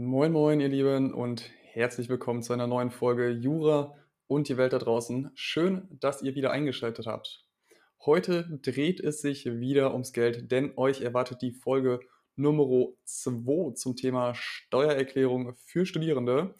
Moin, moin, ihr Lieben, und herzlich willkommen zu einer neuen Folge Jura und die Welt da draußen. Schön, dass ihr wieder eingeschaltet habt. Heute dreht es sich wieder ums Geld, denn euch erwartet die Folge Nummer 2 zum Thema Steuererklärung für Studierende.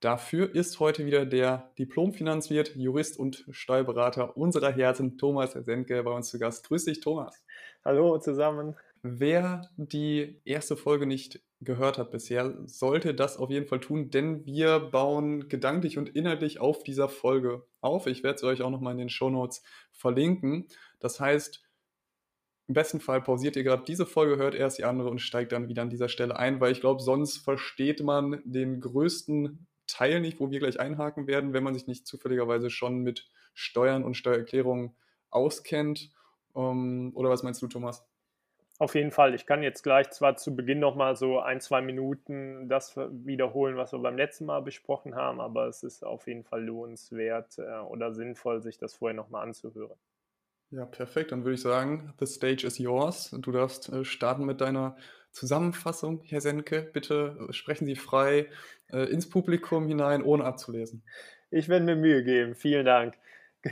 Dafür ist heute wieder der Diplomfinanzwirt, Jurist und Steuerberater unserer Herzen, Thomas Senke, bei uns zu Gast. Grüß dich, Thomas. Hallo zusammen. Wer die erste Folge nicht gehört hat bisher, sollte das auf jeden Fall tun, denn wir bauen gedanklich und inhaltlich auf dieser Folge auf. Ich werde es euch auch nochmal in den Show Notes verlinken. Das heißt, im besten Fall pausiert ihr gerade diese Folge, hört erst die andere und steigt dann wieder an dieser Stelle ein, weil ich glaube, sonst versteht man den größten Teil nicht, wo wir gleich einhaken werden, wenn man sich nicht zufälligerweise schon mit Steuern und Steuererklärungen auskennt. Ähm, oder was meinst du, Thomas? Auf jeden Fall. Ich kann jetzt gleich zwar zu Beginn nochmal so ein, zwei Minuten das wiederholen, was wir beim letzten Mal besprochen haben, aber es ist auf jeden Fall lohnenswert äh, oder sinnvoll, sich das vorher nochmal anzuhören. Ja, perfekt. Dann würde ich sagen, the stage is yours. Du darfst äh, starten mit deiner Zusammenfassung, Herr Senke. Bitte äh, sprechen Sie frei ins Publikum hinein, ohne abzulesen. Ich werde mir Mühe geben. Vielen Dank.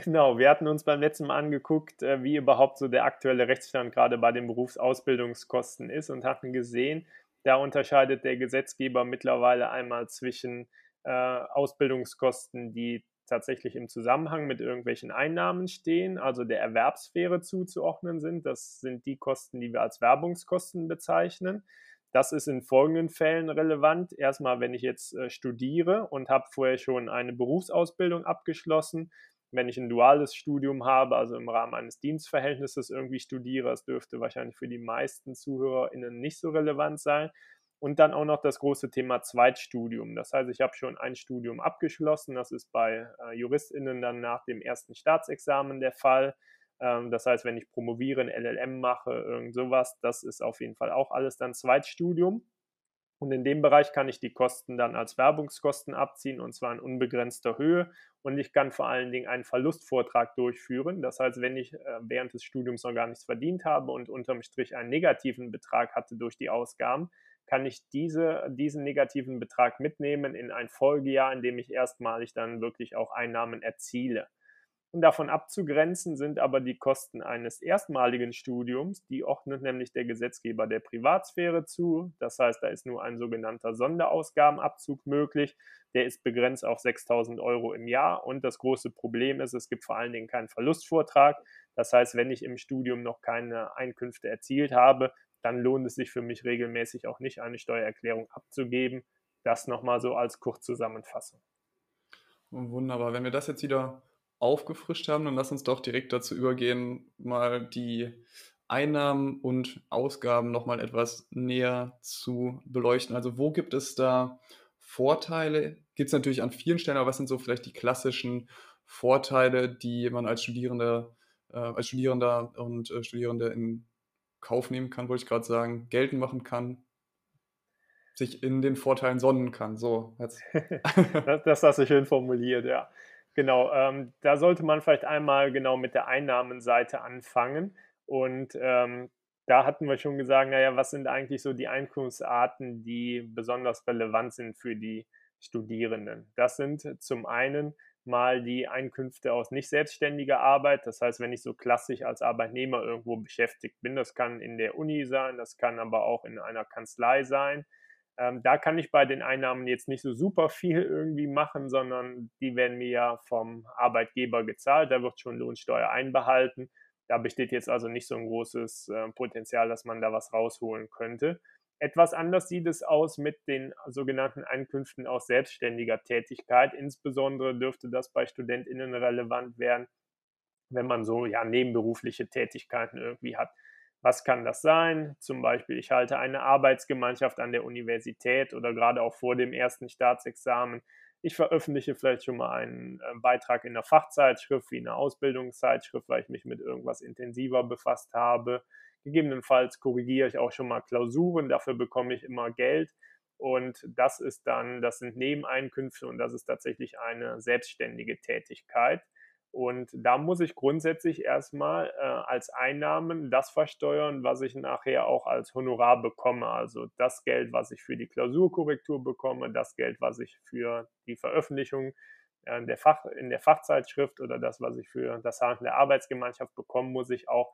Genau, wir hatten uns beim letzten Mal angeguckt, äh, wie überhaupt so der aktuelle Rechtsstand gerade bei den Berufsausbildungskosten ist und hatten gesehen, da unterscheidet der Gesetzgeber mittlerweile einmal zwischen äh, Ausbildungskosten, die tatsächlich im Zusammenhang mit irgendwelchen Einnahmen stehen, also der Erwerbssphäre zuzuordnen sind. Das sind die Kosten, die wir als Werbungskosten bezeichnen. Das ist in folgenden Fällen relevant. Erstmal, wenn ich jetzt äh, studiere und habe vorher schon eine Berufsausbildung abgeschlossen, wenn ich ein duales Studium habe, also im Rahmen eines Dienstverhältnisses irgendwie studiere, das dürfte wahrscheinlich für die meisten ZuhörerInnen nicht so relevant sein. Und dann auch noch das große Thema Zweitstudium. Das heißt, ich habe schon ein Studium abgeschlossen. Das ist bei äh, JuristInnen dann nach dem ersten Staatsexamen der Fall. Ähm, das heißt, wenn ich promoviere, ein LLM mache, irgend sowas, das ist auf jeden Fall auch alles dann Zweitstudium. Und in dem Bereich kann ich die Kosten dann als Werbungskosten abziehen und zwar in unbegrenzter Höhe. Und ich kann vor allen Dingen einen Verlustvortrag durchführen. Das heißt, wenn ich äh, während des Studiums noch gar nichts verdient habe und unterm Strich einen negativen Betrag hatte durch die Ausgaben, kann ich diese, diesen negativen Betrag mitnehmen in ein Folgejahr, in dem ich erstmalig dann wirklich auch Einnahmen erziele. Und davon abzugrenzen sind aber die Kosten eines erstmaligen Studiums. Die ordnet nämlich der Gesetzgeber der Privatsphäre zu. Das heißt, da ist nur ein sogenannter Sonderausgabenabzug möglich. Der ist begrenzt auf 6000 Euro im Jahr. Und das große Problem ist, es gibt vor allen Dingen keinen Verlustvortrag. Das heißt, wenn ich im Studium noch keine Einkünfte erzielt habe, dann lohnt es sich für mich regelmäßig auch nicht, eine Steuererklärung abzugeben. Das nochmal so als Kurzzusammenfassung. Wunderbar. Wenn wir das jetzt wieder aufgefrischt haben, dann lass uns doch direkt dazu übergehen, mal die Einnahmen und Ausgaben nochmal etwas näher zu beleuchten. Also wo gibt es da Vorteile? Gibt es natürlich an vielen Stellen, aber was sind so vielleicht die klassischen Vorteile, die man als Studierender, äh, als Studierender und äh, Studierende in Kauf nehmen kann, wollte ich gerade sagen, geltend machen kann, sich in den Vorteilen sonnen kann. So, das, das hast du schön formuliert, ja. Genau, ähm, da sollte man vielleicht einmal genau mit der Einnahmenseite anfangen. Und ähm, da hatten wir schon gesagt, naja, was sind eigentlich so die Einkunftsarten, die besonders relevant sind für die Studierenden? Das sind zum einen mal die Einkünfte aus nicht selbstständiger Arbeit. Das heißt, wenn ich so klassisch als Arbeitnehmer irgendwo beschäftigt bin, das kann in der Uni sein, das kann aber auch in einer Kanzlei sein. Ähm, da kann ich bei den Einnahmen jetzt nicht so super viel irgendwie machen, sondern die werden mir ja vom Arbeitgeber gezahlt. Da wird schon Lohnsteuer einbehalten. Da besteht jetzt also nicht so ein großes äh, Potenzial, dass man da was rausholen könnte. Etwas anders sieht es aus mit den sogenannten Einkünften aus selbstständiger Tätigkeit. Insbesondere dürfte das bei StudentInnen relevant werden, wenn man so ja nebenberufliche Tätigkeiten irgendwie hat. Was kann das sein? Zum Beispiel, ich halte eine Arbeitsgemeinschaft an der Universität oder gerade auch vor dem ersten Staatsexamen. Ich veröffentliche vielleicht schon mal einen äh, Beitrag in einer Fachzeitschrift wie einer Ausbildungszeitschrift, weil ich mich mit irgendwas intensiver befasst habe. Gegebenenfalls korrigiere ich auch schon mal Klausuren, dafür bekomme ich immer Geld. Und das ist dann, das sind Nebeneinkünfte und das ist tatsächlich eine selbstständige Tätigkeit. Und da muss ich grundsätzlich erstmal äh, als Einnahmen das versteuern, was ich nachher auch als Honorar bekomme. Also das Geld, was ich für die Klausurkorrektur bekomme, das Geld, was ich für die Veröffentlichung äh, der, Fach, in der Fachzeitschrift oder das, was ich für das Handeln der Arbeitsgemeinschaft bekomme, muss ich auch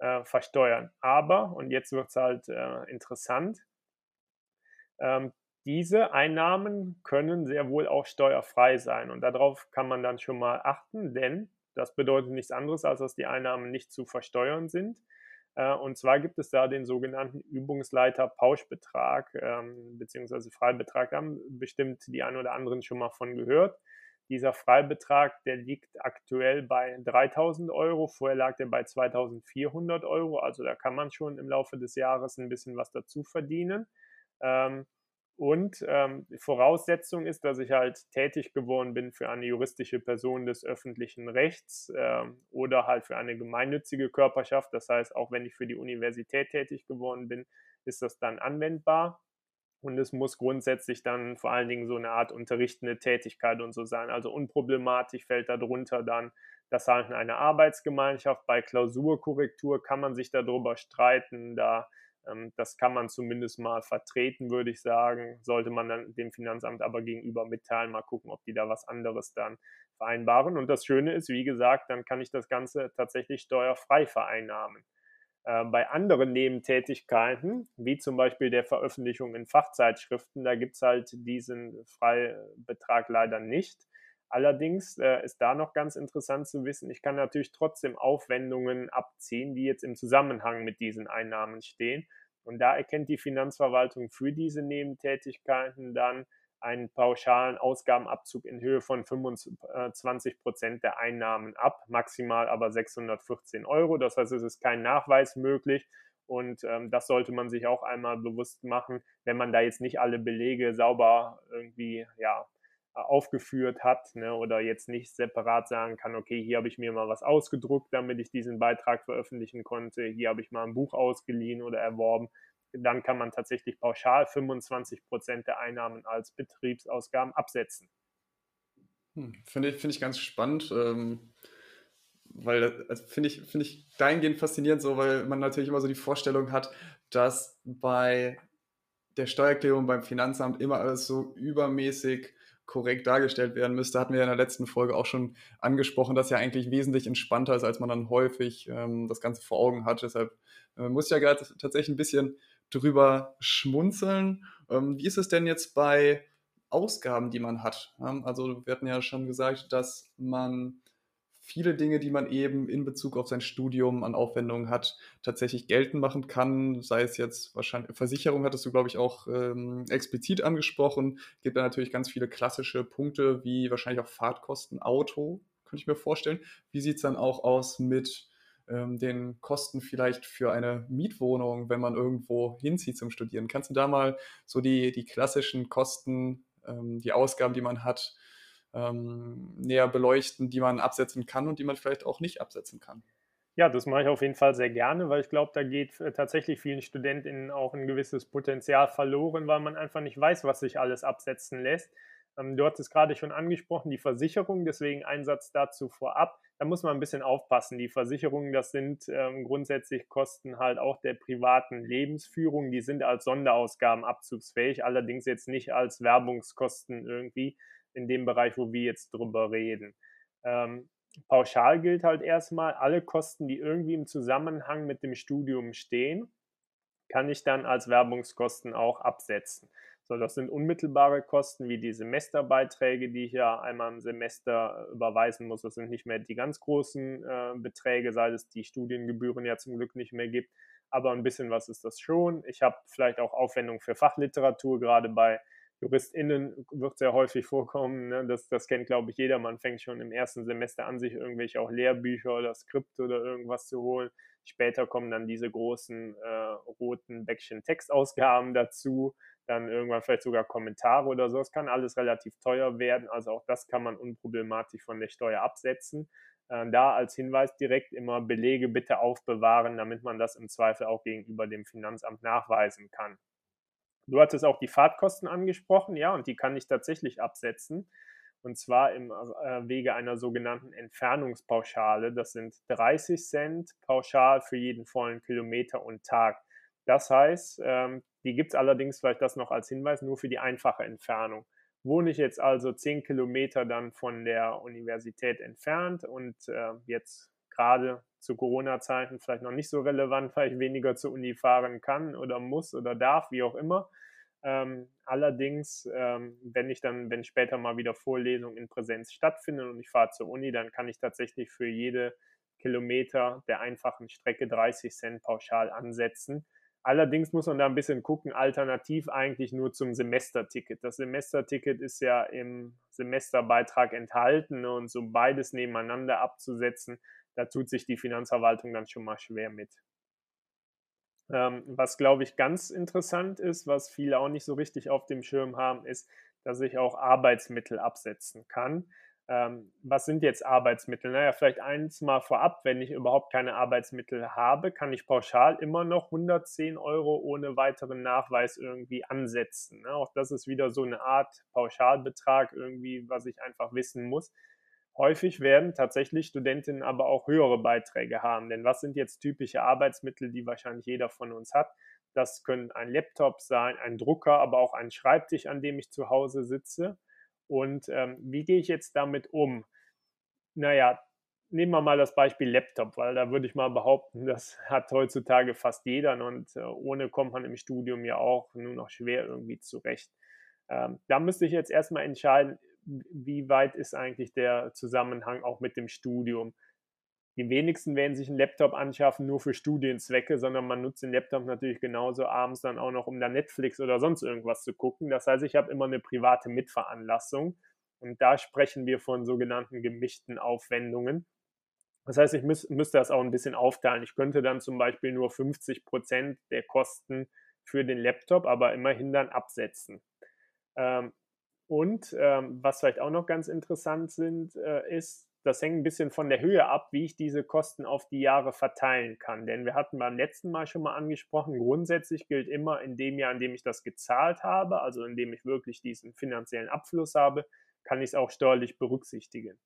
äh, versteuern. Aber, und jetzt wird es halt äh, interessant, ähm, diese Einnahmen können sehr wohl auch steuerfrei sein. Und darauf kann man dann schon mal achten, denn das bedeutet nichts anderes, als dass die Einnahmen nicht zu versteuern sind. Äh, und zwar gibt es da den sogenannten Übungsleiter-Pauschbetrag ähm, bzw. Freibetrag. Da haben bestimmt die einen oder anderen schon mal von gehört. Dieser Freibetrag, der liegt aktuell bei 3000 Euro. Vorher lag der bei 2400 Euro. Also da kann man schon im Laufe des Jahres ein bisschen was dazu verdienen. Ähm, und ähm, Voraussetzung ist, dass ich halt tätig geworden bin für eine juristische Person des öffentlichen Rechts äh, oder halt für eine gemeinnützige Körperschaft. Das heißt, auch wenn ich für die Universität tätig geworden bin, ist das dann anwendbar. Und es muss grundsätzlich dann vor allen Dingen so eine Art unterrichtende Tätigkeit und so sein. Also unproblematisch fällt darunter dann das Halten einer Arbeitsgemeinschaft. Bei Klausurkorrektur kann man sich darüber streiten. Da das kann man zumindest mal vertreten, würde ich sagen. Sollte man dann dem Finanzamt aber gegenüber mitteilen, mal gucken, ob die da was anderes dann vereinbaren. Und das Schöne ist, wie gesagt, dann kann ich das Ganze tatsächlich steuerfrei vereinnahmen. Äh, bei anderen Nebentätigkeiten, wie zum Beispiel der Veröffentlichung in Fachzeitschriften, da gibt es halt diesen Freibetrag leider nicht. Allerdings äh, ist da noch ganz interessant zu wissen, ich kann natürlich trotzdem Aufwendungen abziehen, die jetzt im Zusammenhang mit diesen Einnahmen stehen. Und da erkennt die Finanzverwaltung für diese Nebentätigkeiten dann einen pauschalen Ausgabenabzug in Höhe von 25 Prozent der Einnahmen ab, maximal aber 614 Euro. Das heißt, es ist kein Nachweis möglich. Und ähm, das sollte man sich auch einmal bewusst machen, wenn man da jetzt nicht alle Belege sauber irgendwie ja, aufgeführt hat ne, oder jetzt nicht separat sagen kann, okay, hier habe ich mir mal was ausgedruckt, damit ich diesen Beitrag veröffentlichen konnte, hier habe ich mal ein Buch ausgeliehen oder erworben, dann kann man tatsächlich pauschal 25 Prozent der Einnahmen als Betriebsausgaben absetzen. Hm, finde ich, find ich ganz spannend. Ähm weil also finde ich, find ich dahingehend faszinierend so, weil man natürlich immer so die Vorstellung hat, dass bei der Steuererklärung beim Finanzamt immer alles so übermäßig korrekt dargestellt werden müsste, hatten wir in der letzten Folge auch schon angesprochen, dass ja eigentlich wesentlich entspannter ist, als man dann häufig ähm, das Ganze vor Augen hat. Deshalb äh, muss ich ja gerade tatsächlich ein bisschen drüber schmunzeln. Ähm, wie ist es denn jetzt bei Ausgaben, die man hat? Ähm, also wir hatten ja schon gesagt, dass man viele Dinge, die man eben in Bezug auf sein Studium an Aufwendungen hat, tatsächlich geltend machen kann. Sei es jetzt wahrscheinlich, Versicherung hattest du, glaube ich, auch ähm, explizit angesprochen. Gibt da natürlich ganz viele klassische Punkte, wie wahrscheinlich auch Fahrtkosten, Auto, könnte ich mir vorstellen. Wie sieht es dann auch aus mit ähm, den Kosten vielleicht für eine Mietwohnung, wenn man irgendwo hinzieht zum Studieren? Kannst du da mal so die, die klassischen Kosten, ähm, die Ausgaben, die man hat, ähm, näher beleuchten, die man absetzen kann und die man vielleicht auch nicht absetzen kann. Ja, das mache ich auf jeden Fall sehr gerne, weil ich glaube, da geht äh, tatsächlich vielen StudentInnen auch ein gewisses Potenzial verloren, weil man einfach nicht weiß, was sich alles absetzen lässt. Ähm, du hattest gerade schon angesprochen, die Versicherung, deswegen Einsatz dazu vorab. Da muss man ein bisschen aufpassen. Die Versicherungen, das sind ähm, grundsätzlich Kosten halt auch der privaten Lebensführung. Die sind als Sonderausgaben abzugsfähig, allerdings jetzt nicht als Werbungskosten irgendwie in dem Bereich, wo wir jetzt drüber reden. Ähm, pauschal gilt halt erstmal, alle Kosten, die irgendwie im Zusammenhang mit dem Studium stehen, kann ich dann als Werbungskosten auch absetzen. So, das sind unmittelbare Kosten wie die Semesterbeiträge, die ich ja einmal im Semester überweisen muss. Das sind nicht mehr die ganz großen äh, Beträge, seit es die Studiengebühren ja zum Glück nicht mehr gibt. Aber ein bisschen was ist das schon. Ich habe vielleicht auch Aufwendungen für Fachliteratur, gerade bei JuristInnen wird sehr häufig vorkommen. Ne? Das, das kennt, glaube ich, jeder. Man fängt schon im ersten Semester an, sich irgendwelche auch Lehrbücher oder Skripte oder irgendwas zu holen. Später kommen dann diese großen äh, roten Bäckchen Textausgaben dazu. Dann irgendwann vielleicht sogar Kommentare oder so. Es kann alles relativ teuer werden. Also auch das kann man unproblematisch von der Steuer absetzen. Äh, da als Hinweis direkt immer Belege bitte aufbewahren, damit man das im Zweifel auch gegenüber dem Finanzamt nachweisen kann. Du hattest auch die Fahrtkosten angesprochen, ja, und die kann ich tatsächlich absetzen. und zwar im äh, Wege einer sogenannten Entfernungspauschale. Das sind 30 Cent pauschal für jeden vollen Kilometer und Tag. Das heißt, ähm, die gibt es allerdings, vielleicht das noch als Hinweis, nur für die einfache Entfernung. Wohne ich jetzt also 10 Kilometer dann von der Universität entfernt und äh, jetzt gerade zu Corona-Zeiten vielleicht noch nicht so relevant, weil ich weniger zur Uni fahren kann oder muss oder darf, wie auch immer, ähm, allerdings, ähm, wenn ich dann, wenn später mal wieder Vorlesungen in Präsenz stattfinden und ich fahre zur Uni, dann kann ich tatsächlich für jede Kilometer der einfachen Strecke 30 Cent pauschal ansetzen. Allerdings muss man da ein bisschen gucken, alternativ eigentlich nur zum Semesterticket. Das Semesterticket ist ja im Semesterbeitrag enthalten und so beides nebeneinander abzusetzen, da tut sich die Finanzverwaltung dann schon mal schwer mit. Ähm, was, glaube ich, ganz interessant ist, was viele auch nicht so richtig auf dem Schirm haben, ist, dass ich auch Arbeitsmittel absetzen kann. Ähm, was sind jetzt Arbeitsmittel? Naja, vielleicht eins mal vorab, wenn ich überhaupt keine Arbeitsmittel habe, kann ich pauschal immer noch 110 Euro ohne weiteren Nachweis irgendwie ansetzen. Ne? Auch das ist wieder so eine Art Pauschalbetrag irgendwie, was ich einfach wissen muss. Häufig werden tatsächlich Studentinnen aber auch höhere Beiträge haben. Denn was sind jetzt typische Arbeitsmittel, die wahrscheinlich jeder von uns hat? Das können ein Laptop sein, ein Drucker, aber auch ein Schreibtisch, an dem ich zu Hause sitze. Und ähm, wie gehe ich jetzt damit um? Naja, nehmen wir mal das Beispiel Laptop, weil da würde ich mal behaupten, das hat heutzutage fast jeder und äh, ohne kommt man im Studium ja auch nur noch schwer irgendwie zurecht. Ähm, da müsste ich jetzt erstmal entscheiden, wie weit ist eigentlich der Zusammenhang auch mit dem Studium? Die wenigsten werden sich einen Laptop anschaffen nur für Studienzwecke, sondern man nutzt den Laptop natürlich genauso abends dann auch noch, um da Netflix oder sonst irgendwas zu gucken. Das heißt, ich habe immer eine private Mitveranlassung und da sprechen wir von sogenannten gemischten Aufwendungen. Das heißt, ich müß, müsste das auch ein bisschen aufteilen. Ich könnte dann zum Beispiel nur 50 Prozent der Kosten für den Laptop, aber immerhin dann absetzen. Ähm, und ähm, was vielleicht auch noch ganz interessant sind, äh, ist, das hängt ein bisschen von der Höhe ab, wie ich diese Kosten auf die Jahre verteilen kann. Denn wir hatten beim letzten Mal schon mal angesprochen, grundsätzlich gilt immer in dem Jahr, in dem ich das gezahlt habe, also in dem ich wirklich diesen finanziellen Abfluss habe, kann ich es auch steuerlich berücksichtigen.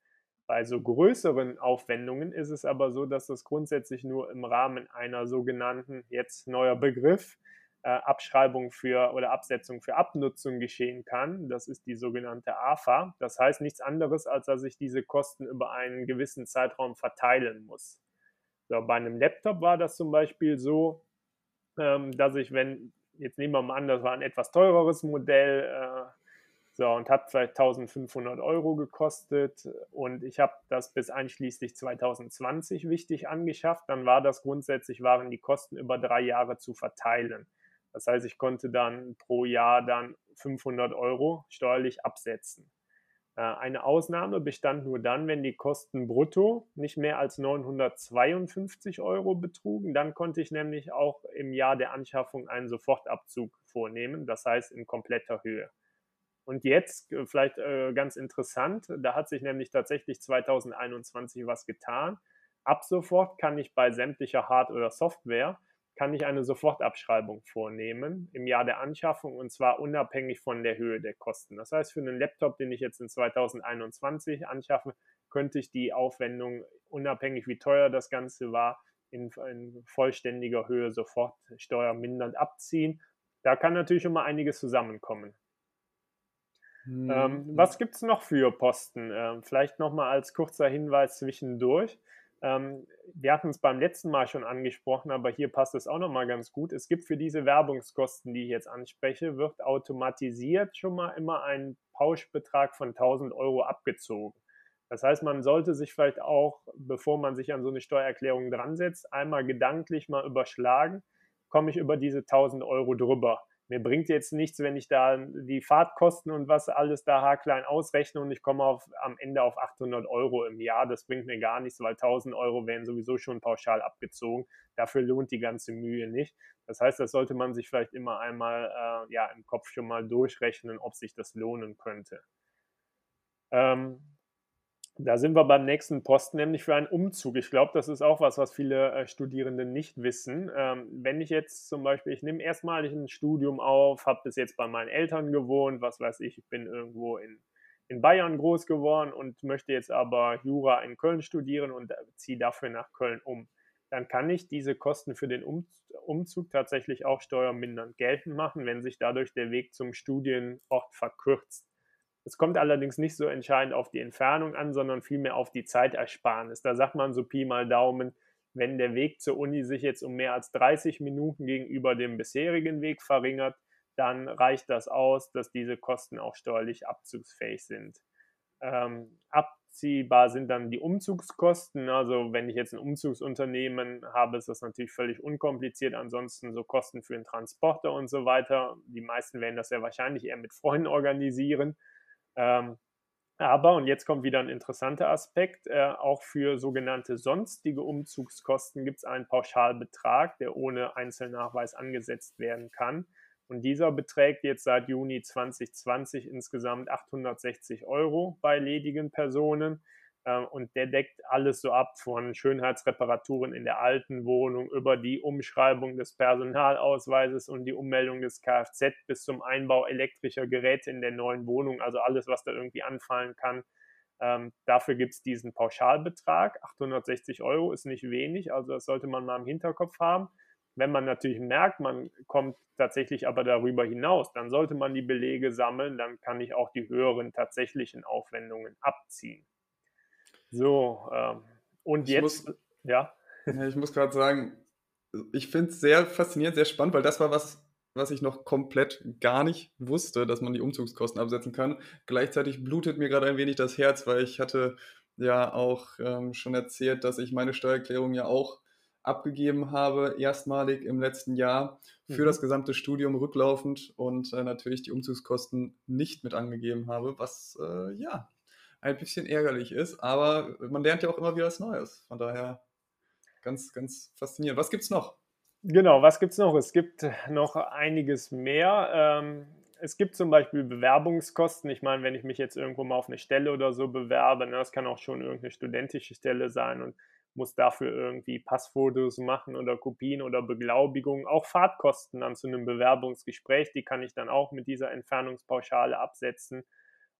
Bei so größeren Aufwendungen ist es aber so, dass das grundsätzlich nur im Rahmen einer sogenannten, jetzt neuer Begriff, äh, Abschreibung für oder Absetzung für Abnutzung geschehen kann. Das ist die sogenannte AFA. Das heißt nichts anderes, als dass ich diese Kosten über einen gewissen Zeitraum verteilen muss. So, bei einem Laptop war das zum Beispiel so, ähm, dass ich, wenn, jetzt nehmen wir mal an, das war ein etwas teureres Modell, äh, so, und hat vielleicht 1500 Euro gekostet und ich habe das bis einschließlich 2020 wichtig angeschafft, dann war das grundsätzlich, waren die Kosten über drei Jahre zu verteilen. Das heißt, ich konnte dann pro Jahr dann 500 Euro steuerlich absetzen. Äh, eine Ausnahme bestand nur dann, wenn die Kosten brutto nicht mehr als 952 Euro betrugen. Dann konnte ich nämlich auch im Jahr der Anschaffung einen Sofortabzug vornehmen, das heißt in kompletter Höhe. Und jetzt äh, vielleicht äh, ganz interessant, da hat sich nämlich tatsächlich 2021 was getan. Ab sofort kann ich bei sämtlicher Hard- oder Software kann ich eine Sofortabschreibung vornehmen im Jahr der Anschaffung und zwar unabhängig von der Höhe der Kosten. Das heißt, für einen Laptop, den ich jetzt in 2021 anschaffe, könnte ich die Aufwendung unabhängig wie teuer das Ganze war, in, in vollständiger Höhe sofort steuermindernd abziehen. Da kann natürlich immer einiges zusammenkommen. Hm. Ähm, was gibt es noch für Posten? Ähm, vielleicht nochmal als kurzer Hinweis zwischendurch. Ähm, wir hatten es beim letzten Mal schon angesprochen, aber hier passt es auch nochmal ganz gut. Es gibt für diese Werbungskosten, die ich jetzt anspreche, wird automatisiert schon mal immer ein Pauschbetrag von 1000 Euro abgezogen. Das heißt, man sollte sich vielleicht auch, bevor man sich an so eine Steuererklärung dran setzt, einmal gedanklich mal überschlagen, komme ich über diese 1000 Euro drüber mir bringt jetzt nichts, wenn ich da die Fahrtkosten und was alles da haarklein ausrechne und ich komme auf, am Ende auf 800 Euro im Jahr. Das bringt mir gar nichts, weil 1000 Euro werden sowieso schon pauschal abgezogen. Dafür lohnt die ganze Mühe nicht. Das heißt, das sollte man sich vielleicht immer einmal äh, ja, im Kopf schon mal durchrechnen, ob sich das lohnen könnte. Ähm, da sind wir beim nächsten Posten, nämlich für einen Umzug. Ich glaube, das ist auch was, was viele äh, Studierende nicht wissen. Ähm, wenn ich jetzt zum Beispiel, ich nehme erstmalig ein Studium auf, habe bis jetzt bei meinen Eltern gewohnt, was weiß ich, ich bin irgendwo in, in Bayern groß geworden und möchte jetzt aber Jura in Köln studieren und ziehe dafür nach Köln um. Dann kann ich diese Kosten für den um Umzug tatsächlich auch steuermindernd geltend machen, wenn sich dadurch der Weg zum Studienort verkürzt. Es kommt allerdings nicht so entscheidend auf die Entfernung an, sondern vielmehr auf die Zeitersparnis. Da sagt man so Pi mal Daumen, wenn der Weg zur Uni sich jetzt um mehr als 30 Minuten gegenüber dem bisherigen Weg verringert, dann reicht das aus, dass diese Kosten auch steuerlich abzugsfähig sind. Ähm, abziehbar sind dann die Umzugskosten. Also wenn ich jetzt ein Umzugsunternehmen habe, ist das natürlich völlig unkompliziert. Ansonsten so Kosten für den Transporter und so weiter. Die meisten werden das ja wahrscheinlich eher mit Freunden organisieren. Ähm, aber, und jetzt kommt wieder ein interessanter Aspekt, äh, auch für sogenannte sonstige Umzugskosten gibt es einen Pauschalbetrag, der ohne Einzelnachweis angesetzt werden kann. Und dieser beträgt jetzt seit Juni 2020 insgesamt 860 Euro bei ledigen Personen. Ähm, und der deckt alles so ab von Schönheitsreparaturen in der alten Wohnung über die Umschreibung des Personalausweises und die Ummeldung des Kfz bis zum Einbau elektrischer Geräte in der neuen Wohnung, also alles, was da irgendwie anfallen kann. Ähm, dafür gibt es diesen Pauschalbetrag. 860 Euro ist nicht wenig, also das sollte man mal im Hinterkopf haben. Wenn man natürlich merkt, man kommt tatsächlich aber darüber hinaus, dann sollte man die Belege sammeln, dann kann ich auch die höheren tatsächlichen Aufwendungen abziehen. So, ähm, und ich jetzt, muss, ja. Ich muss gerade sagen, ich finde es sehr faszinierend, sehr spannend, weil das war was, was ich noch komplett gar nicht wusste, dass man die Umzugskosten absetzen kann. Gleichzeitig blutet mir gerade ein wenig das Herz, weil ich hatte ja auch ähm, schon erzählt, dass ich meine Steuererklärung ja auch abgegeben habe, erstmalig im letzten Jahr für mhm. das gesamte Studium rücklaufend und äh, natürlich die Umzugskosten nicht mit angegeben habe, was äh, ja ein bisschen ärgerlich ist, aber man lernt ja auch immer wieder was Neues. Von daher ganz, ganz faszinierend. Was gibt es noch? Genau, was gibt es noch? Es gibt noch einiges mehr. Ähm, es gibt zum Beispiel Bewerbungskosten. Ich meine, wenn ich mich jetzt irgendwo mal auf eine Stelle oder so bewerbe, ne, das kann auch schon irgendeine studentische Stelle sein und muss dafür irgendwie Passfotos machen oder Kopien oder Beglaubigungen. Auch Fahrtkosten dann zu einem Bewerbungsgespräch, die kann ich dann auch mit dieser Entfernungspauschale absetzen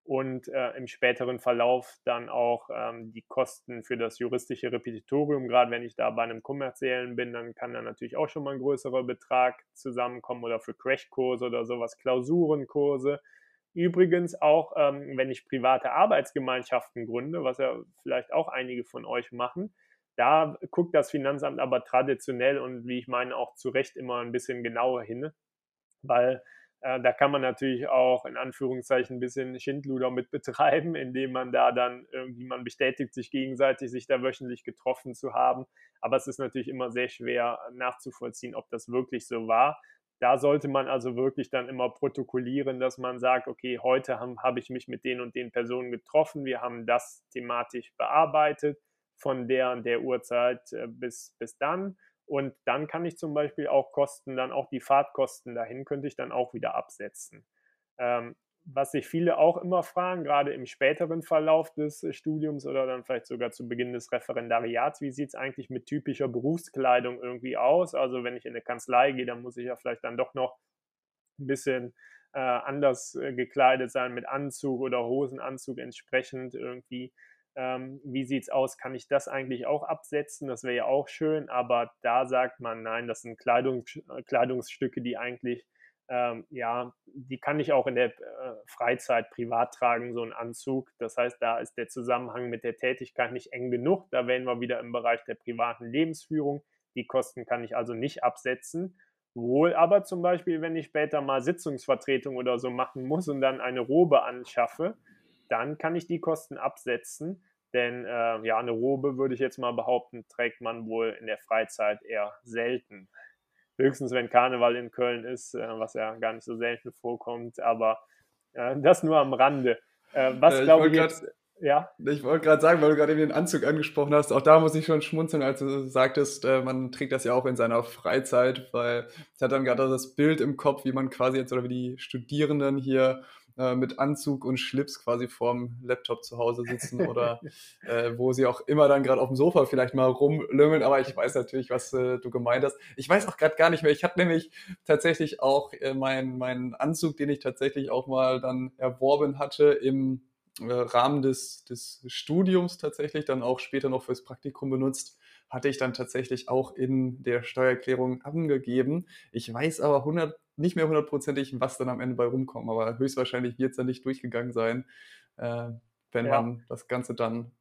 und äh, im späteren Verlauf dann auch ähm, die Kosten für das juristische Repetitorium. Gerade wenn ich da bei einem kommerziellen bin, dann kann da natürlich auch schon mal ein größerer Betrag zusammenkommen oder für Crashkurse oder sowas, Klausurenkurse. Übrigens auch, ähm, wenn ich private Arbeitsgemeinschaften gründe, was ja vielleicht auch einige von euch machen, da guckt das Finanzamt aber traditionell und wie ich meine auch zu Recht immer ein bisschen genauer hin, weil da kann man natürlich auch in Anführungszeichen ein bisschen Schindluder mit betreiben, indem man da dann irgendwie, man bestätigt sich gegenseitig, sich da wöchentlich getroffen zu haben. Aber es ist natürlich immer sehr schwer nachzuvollziehen, ob das wirklich so war. Da sollte man also wirklich dann immer protokollieren, dass man sagt, okay, heute habe hab ich mich mit den und den Personen getroffen, wir haben das thematisch bearbeitet von der und der Uhrzeit äh, bis, bis dann und dann kann ich zum Beispiel auch Kosten, dann auch die Fahrtkosten dahin könnte ich dann auch wieder absetzen. Ähm, was sich viele auch immer fragen, gerade im späteren Verlauf des äh, Studiums oder dann vielleicht sogar zu Beginn des Referendariats, wie sieht es eigentlich mit typischer Berufskleidung irgendwie aus? Also wenn ich in eine Kanzlei gehe, dann muss ich ja vielleicht dann doch noch ein bisschen äh, anders äh, gekleidet sein mit Anzug oder Hosenanzug entsprechend irgendwie ähm, wie sieht es aus, kann ich das eigentlich auch absetzen? Das wäre ja auch schön, aber da sagt man, nein, das sind Kleidungs äh, Kleidungsstücke, die eigentlich, ähm, ja, die kann ich auch in der äh, Freizeit privat tragen, so ein Anzug. Das heißt, da ist der Zusammenhang mit der Tätigkeit nicht eng genug. Da wären wir wieder im Bereich der privaten Lebensführung. Die Kosten kann ich also nicht absetzen. Wohl aber zum Beispiel, wenn ich später mal Sitzungsvertretung oder so machen muss und dann eine Robe anschaffe, dann kann ich die Kosten absetzen. Denn äh, ja, eine Robe, würde ich jetzt mal behaupten, trägt man wohl in der Freizeit eher selten. Höchstens, wenn Karneval in Köln ist, äh, was ja gar nicht so selten vorkommt, aber äh, das nur am Rande. Äh, was äh, glaube ich jetzt. Ja. Ich wollte gerade sagen, weil du gerade eben den Anzug angesprochen hast, auch da muss ich schon schmunzeln, als du sagtest, äh, man trägt das ja auch in seiner Freizeit, weil ich hatte dann gerade das Bild im Kopf, wie man quasi jetzt oder wie die Studierenden hier äh, mit Anzug und Schlips quasi vorm Laptop zu Hause sitzen oder äh, wo sie auch immer dann gerade auf dem Sofa vielleicht mal rumlümmeln. Aber ich weiß natürlich, was äh, du gemeint hast. Ich weiß auch gerade gar nicht mehr. Ich hatte nämlich tatsächlich auch äh, meinen mein Anzug, den ich tatsächlich auch mal dann erworben hatte im äh, Rahmen des, des Studiums tatsächlich, dann auch später noch fürs Praktikum benutzt, hatte ich dann tatsächlich auch in der Steuererklärung angegeben. Ich weiß aber 100, nicht mehr hundertprozentig, was dann am Ende bei rumkommt, aber höchstwahrscheinlich wird es dann nicht durchgegangen sein, äh, wenn ja. man das Ganze dann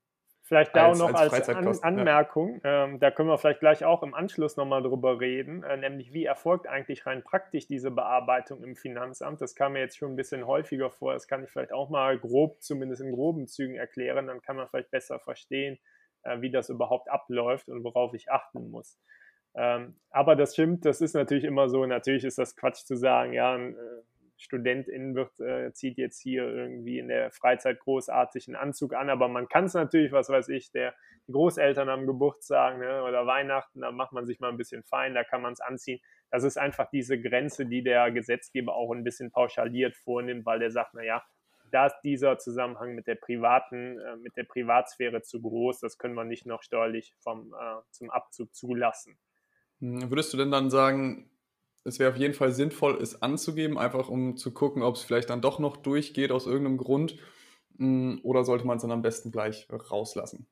Vielleicht da auch noch als, als An Anmerkung, ja. ähm, da können wir vielleicht gleich auch im Anschluss nochmal drüber reden, äh, nämlich wie erfolgt eigentlich rein praktisch diese Bearbeitung im Finanzamt. Das kam mir jetzt schon ein bisschen häufiger vor, das kann ich vielleicht auch mal grob, zumindest in groben Zügen erklären, dann kann man vielleicht besser verstehen, äh, wie das überhaupt abläuft und worauf ich achten muss. Ähm, aber das stimmt, das ist natürlich immer so, natürlich ist das Quatsch zu sagen, ja, ein äh, Studentin wird, äh, zieht jetzt hier irgendwie in der Freizeit großartig einen Anzug an, aber man kann es natürlich, was weiß ich, der die Großeltern am Geburtstag ne, oder Weihnachten, da macht man sich mal ein bisschen fein, da kann man es anziehen. Das ist einfach diese Grenze, die der Gesetzgeber auch ein bisschen pauschaliert vornimmt, weil der sagt, naja, da ist dieser Zusammenhang mit der privaten, äh, mit der Privatsphäre zu groß, das können wir nicht noch steuerlich vom, äh, zum Abzug zulassen. Hm, würdest du denn dann sagen, es wäre auf jeden Fall sinnvoll, es anzugeben, einfach um zu gucken, ob es vielleicht dann doch noch durchgeht aus irgendeinem Grund? Hm, oder sollte man es dann am besten gleich rauslassen?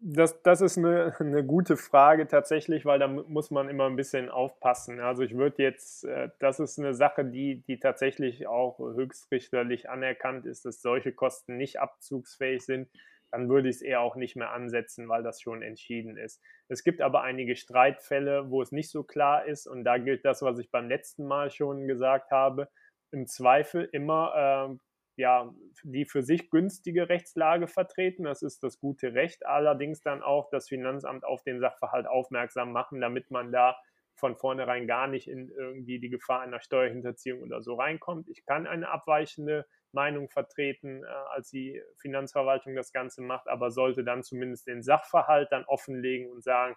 Das, das ist eine, eine gute Frage tatsächlich, weil da muss man immer ein bisschen aufpassen. Also ich würde jetzt, äh, das ist eine Sache, die, die tatsächlich auch höchstrichterlich anerkannt ist, dass solche Kosten nicht abzugsfähig sind dann würde ich es eher auch nicht mehr ansetzen, weil das schon entschieden ist. Es gibt aber einige Streitfälle, wo es nicht so klar ist und da gilt das, was ich beim letzten Mal schon gesagt habe. Im Zweifel immer äh, ja, die für sich günstige Rechtslage vertreten. Das ist das gute Recht. Allerdings dann auch das Finanzamt auf den Sachverhalt aufmerksam machen, damit man da von vornherein gar nicht in irgendwie die Gefahr einer Steuerhinterziehung oder so reinkommt. Ich kann eine abweichende Meinung vertreten, äh, als die Finanzverwaltung das Ganze macht, aber sollte dann zumindest den Sachverhalt dann offenlegen und sagen,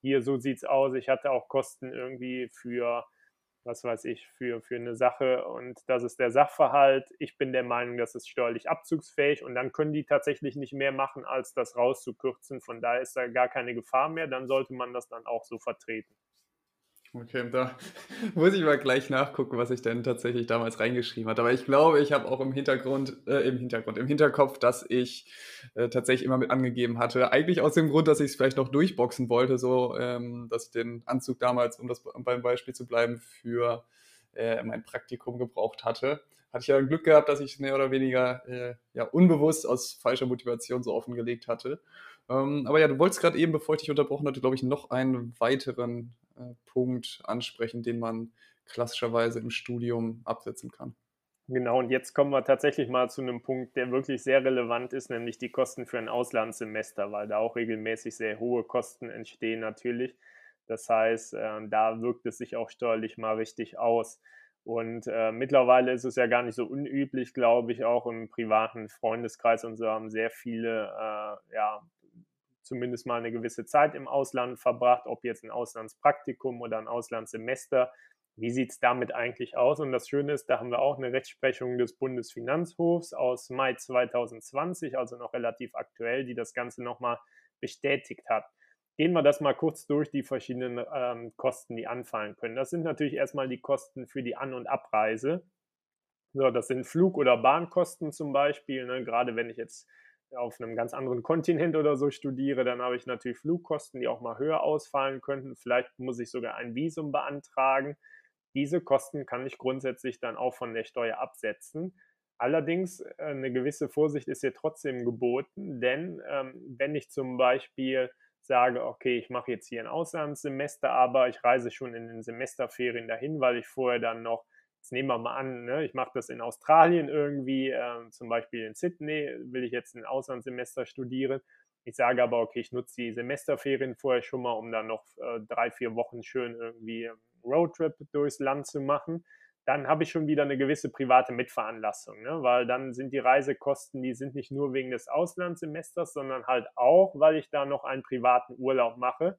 hier, so sieht es aus, ich hatte auch Kosten irgendwie für, was weiß ich, für, für eine Sache und das ist der Sachverhalt. Ich bin der Meinung, das ist steuerlich abzugsfähig und dann können die tatsächlich nicht mehr machen, als das rauszukürzen. Von daher ist da gar keine Gefahr mehr, dann sollte man das dann auch so vertreten. Okay, da muss ich mal gleich nachgucken, was ich denn tatsächlich damals reingeschrieben hatte. Aber ich glaube, ich habe auch im Hintergrund, äh, im Hintergrund, im Hinterkopf, dass ich äh, tatsächlich immer mit angegeben hatte. Eigentlich aus dem Grund, dass ich es vielleicht noch durchboxen wollte, so ähm, dass ich den Anzug damals, um das beim Beispiel zu bleiben, für äh, mein Praktikum gebraucht hatte. Hatte ich ja Glück gehabt, dass ich es mehr oder weniger äh, ja, unbewusst aus falscher Motivation so offengelegt hatte. Ähm, aber ja, du wolltest gerade eben, bevor ich dich unterbrochen hatte, glaube ich, noch einen weiteren äh, Punkt ansprechen, den man klassischerweise im Studium absetzen kann. Genau, und jetzt kommen wir tatsächlich mal zu einem Punkt, der wirklich sehr relevant ist, nämlich die Kosten für ein Auslandssemester, weil da auch regelmäßig sehr hohe Kosten entstehen natürlich. Das heißt, äh, da wirkt es sich auch steuerlich mal richtig aus. Und äh, mittlerweile ist es ja gar nicht so unüblich, glaube ich, auch im privaten Freundeskreis und so haben sehr viele äh, ja, zumindest mal eine gewisse Zeit im Ausland verbracht, ob jetzt ein Auslandspraktikum oder ein Auslandssemester. Wie sieht es damit eigentlich aus? Und das Schöne ist, da haben wir auch eine Rechtsprechung des Bundesfinanzhofs aus Mai 2020, also noch relativ aktuell, die das Ganze nochmal bestätigt hat. Gehen wir das mal kurz durch, die verschiedenen ähm, Kosten, die anfallen können. Das sind natürlich erstmal die Kosten für die An- und Abreise. So, das sind Flug- oder Bahnkosten zum Beispiel. Ne? Gerade wenn ich jetzt auf einem ganz anderen Kontinent oder so studiere, dann habe ich natürlich Flugkosten, die auch mal höher ausfallen könnten. Vielleicht muss ich sogar ein Visum beantragen. Diese Kosten kann ich grundsätzlich dann auch von der Steuer absetzen. Allerdings äh, eine gewisse Vorsicht ist hier trotzdem geboten, denn ähm, wenn ich zum Beispiel sage, okay, ich mache jetzt hier ein Auslandssemester, aber ich reise schon in den Semesterferien dahin, weil ich vorher dann noch jetzt nehmen wir mal an, ne, ich mache das in Australien irgendwie, äh, zum Beispiel in Sydney, will ich jetzt ein Auslandssemester studieren. Ich sage aber, okay, ich nutze die Semesterferien vorher schon mal, um dann noch äh, drei, vier Wochen schön irgendwie Roadtrip durchs Land zu machen. Dann habe ich schon wieder eine gewisse private Mitveranlassung, ne? weil dann sind die Reisekosten, die sind nicht nur wegen des Auslandssemesters, sondern halt auch, weil ich da noch einen privaten Urlaub mache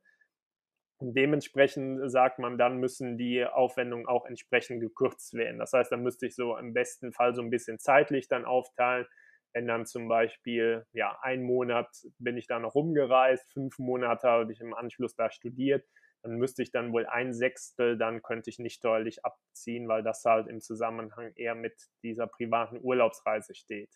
dementsprechend sagt man, dann müssen die Aufwendungen auch entsprechend gekürzt werden. Das heißt, dann müsste ich so im besten Fall so ein bisschen zeitlich dann aufteilen. Wenn dann zum Beispiel, ja, ein Monat bin ich da noch rumgereist, fünf Monate habe ich im Anschluss da studiert, dann müsste ich dann wohl ein Sechstel, dann könnte ich nicht steuerlich abziehen, weil das halt im Zusammenhang eher mit dieser privaten Urlaubsreise steht.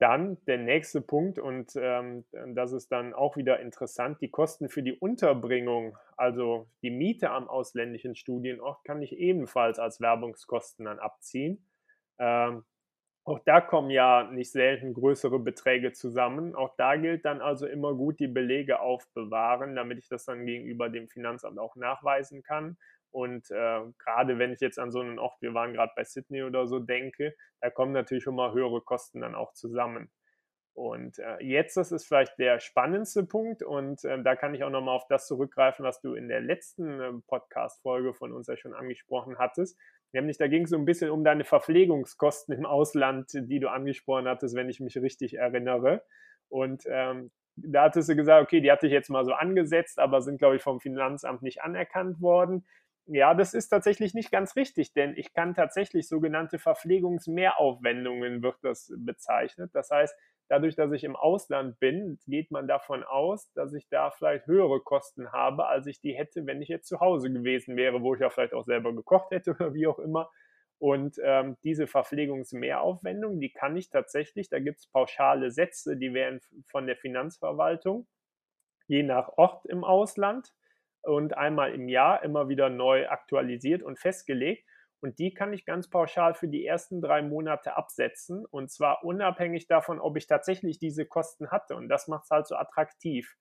Dann der nächste Punkt, und ähm, das ist dann auch wieder interessant, die Kosten für die Unterbringung, also die Miete am ausländischen Studienort, kann ich ebenfalls als Werbungskosten dann abziehen. Ähm, auch da kommen ja nicht selten größere Beträge zusammen. Auch da gilt dann also immer gut die Belege aufbewahren, damit ich das dann gegenüber dem Finanzamt auch nachweisen kann. Und äh, gerade wenn ich jetzt an so einen Ort, wir waren gerade bei Sydney oder so, denke, da kommen natürlich mal höhere Kosten dann auch zusammen. Und äh, jetzt, das ist vielleicht der spannendste Punkt und äh, da kann ich auch nochmal auf das zurückgreifen, was du in der letzten äh, Podcast-Folge von uns ja schon angesprochen hattest. Nämlich, da ging es so ein bisschen um deine Verpflegungskosten im Ausland, die du angesprochen hattest, wenn ich mich richtig erinnere. Und ähm, da hattest du gesagt, okay, die hatte ich jetzt mal so angesetzt, aber sind, glaube ich, vom Finanzamt nicht anerkannt worden. Ja, das ist tatsächlich nicht ganz richtig, denn ich kann tatsächlich sogenannte Verpflegungsmehraufwendungen, wird das bezeichnet. Das heißt, dadurch, dass ich im Ausland bin, geht man davon aus, dass ich da vielleicht höhere Kosten habe, als ich die hätte, wenn ich jetzt zu Hause gewesen wäre, wo ich ja vielleicht auch selber gekocht hätte oder wie auch immer. Und ähm, diese Verpflegungsmehraufwendung, die kann ich tatsächlich, da gibt es pauschale Sätze, die werden von der Finanzverwaltung je nach Ort im Ausland und einmal im Jahr immer wieder neu aktualisiert und festgelegt. Und die kann ich ganz pauschal für die ersten drei Monate absetzen. Und zwar unabhängig davon, ob ich tatsächlich diese Kosten hatte. Und das macht es halt so attraktiv.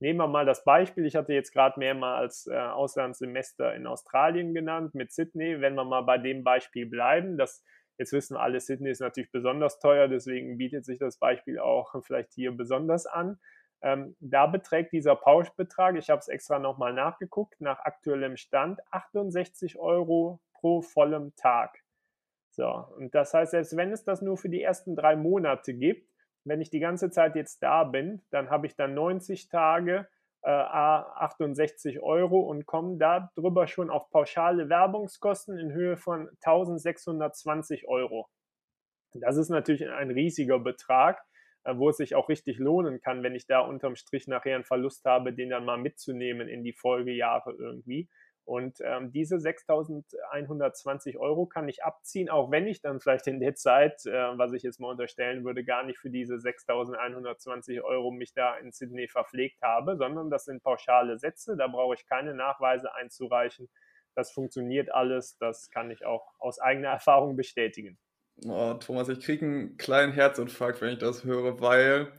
Nehmen wir mal das Beispiel. Ich hatte jetzt gerade mehrmals äh, Auslandssemester in Australien genannt mit Sydney. Wenn wir mal bei dem Beispiel bleiben, das jetzt wissen alle, Sydney ist natürlich besonders teuer, deswegen bietet sich das Beispiel auch vielleicht hier besonders an. Ähm, da beträgt dieser Pauschbetrag, ich habe es extra nochmal nachgeguckt, nach aktuellem Stand 68 Euro pro vollem Tag. So, und das heißt, selbst wenn es das nur für die ersten drei Monate gibt, wenn ich die ganze Zeit jetzt da bin, dann habe ich dann 90 Tage, äh, 68 Euro und komme darüber schon auf pauschale Werbungskosten in Höhe von 1620 Euro. Das ist natürlich ein riesiger Betrag. Äh, wo es sich auch richtig lohnen kann, wenn ich da unterm Strich nachher einen Verlust habe, den dann mal mitzunehmen in die Folgejahre irgendwie. Und ähm, diese 6.120 Euro kann ich abziehen, auch wenn ich dann vielleicht in der Zeit, äh, was ich jetzt mal unterstellen würde, gar nicht für diese 6.120 Euro mich da in Sydney verpflegt habe, sondern das sind pauschale Sätze, da brauche ich keine Nachweise einzureichen. Das funktioniert alles, das kann ich auch aus eigener Erfahrung bestätigen. Oh, Thomas, ich kriege einen kleinen Herzinfarkt, wenn ich das höre, weil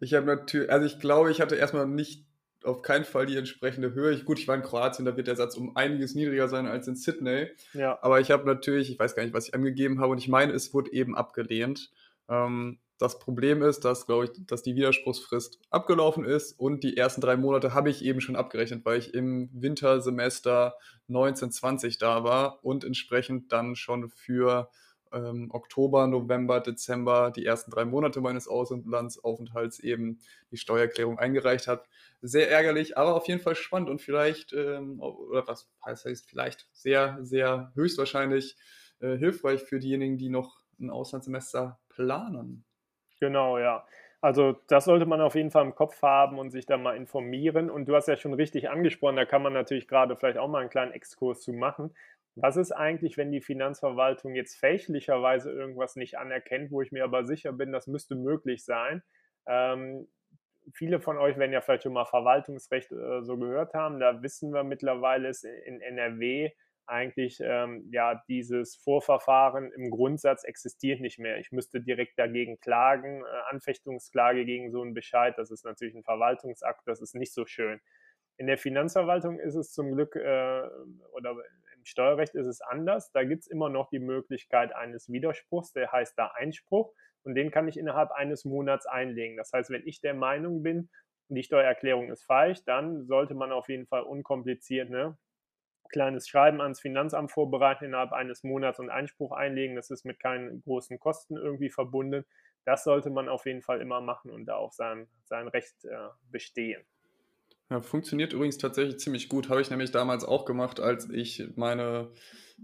ich habe natürlich, also ich glaube, ich hatte erstmal nicht auf keinen Fall die entsprechende Höhe. Ich, gut, ich war in Kroatien, da wird der Satz um einiges niedriger sein als in Sydney. Ja. Aber ich habe natürlich, ich weiß gar nicht, was ich angegeben habe, und ich meine, es wurde eben abgelehnt. Ähm, das Problem ist, dass, glaube ich, dass die Widerspruchsfrist abgelaufen ist und die ersten drei Monate habe ich eben schon abgerechnet, weil ich im Wintersemester 1920 da war und entsprechend dann schon für ähm, Oktober, November, Dezember, die ersten drei Monate meines Auslandsaufenthalts eben die Steuererklärung eingereicht hat. Sehr ärgerlich, aber auf jeden Fall spannend und vielleicht, ähm, oder was heißt vielleicht, sehr, sehr höchstwahrscheinlich äh, hilfreich für diejenigen, die noch ein Auslandssemester planen. Genau, ja. Also das sollte man auf jeden Fall im Kopf haben und sich da mal informieren. Und du hast ja schon richtig angesprochen, da kann man natürlich gerade vielleicht auch mal einen kleinen Exkurs zu machen. Was ist eigentlich, wenn die Finanzverwaltung jetzt fälschlicherweise irgendwas nicht anerkennt, wo ich mir aber sicher bin, das müsste möglich sein? Ähm, viele von euch werden ja vielleicht schon mal Verwaltungsrecht äh, so gehört haben. Da wissen wir mittlerweile, ist in NRW eigentlich ähm, ja dieses Vorverfahren im Grundsatz existiert nicht mehr. Ich müsste direkt dagegen klagen, äh, Anfechtungsklage gegen so einen Bescheid. Das ist natürlich ein Verwaltungsakt, das ist nicht so schön. In der Finanzverwaltung ist es zum Glück äh, oder Steuerrecht ist es anders. Da gibt es immer noch die Möglichkeit eines Widerspruchs, der heißt da Einspruch. Und den kann ich innerhalb eines Monats einlegen. Das heißt, wenn ich der Meinung bin, die Steuererklärung ist falsch, dann sollte man auf jeden Fall unkompliziert ne, kleines Schreiben ans Finanzamt vorbereiten innerhalb eines Monats und Einspruch einlegen. Das ist mit keinen großen Kosten irgendwie verbunden. Das sollte man auf jeden Fall immer machen und da auf sein, sein Recht äh, bestehen. Ja, funktioniert übrigens tatsächlich ziemlich gut. Habe ich nämlich damals auch gemacht, als ich meine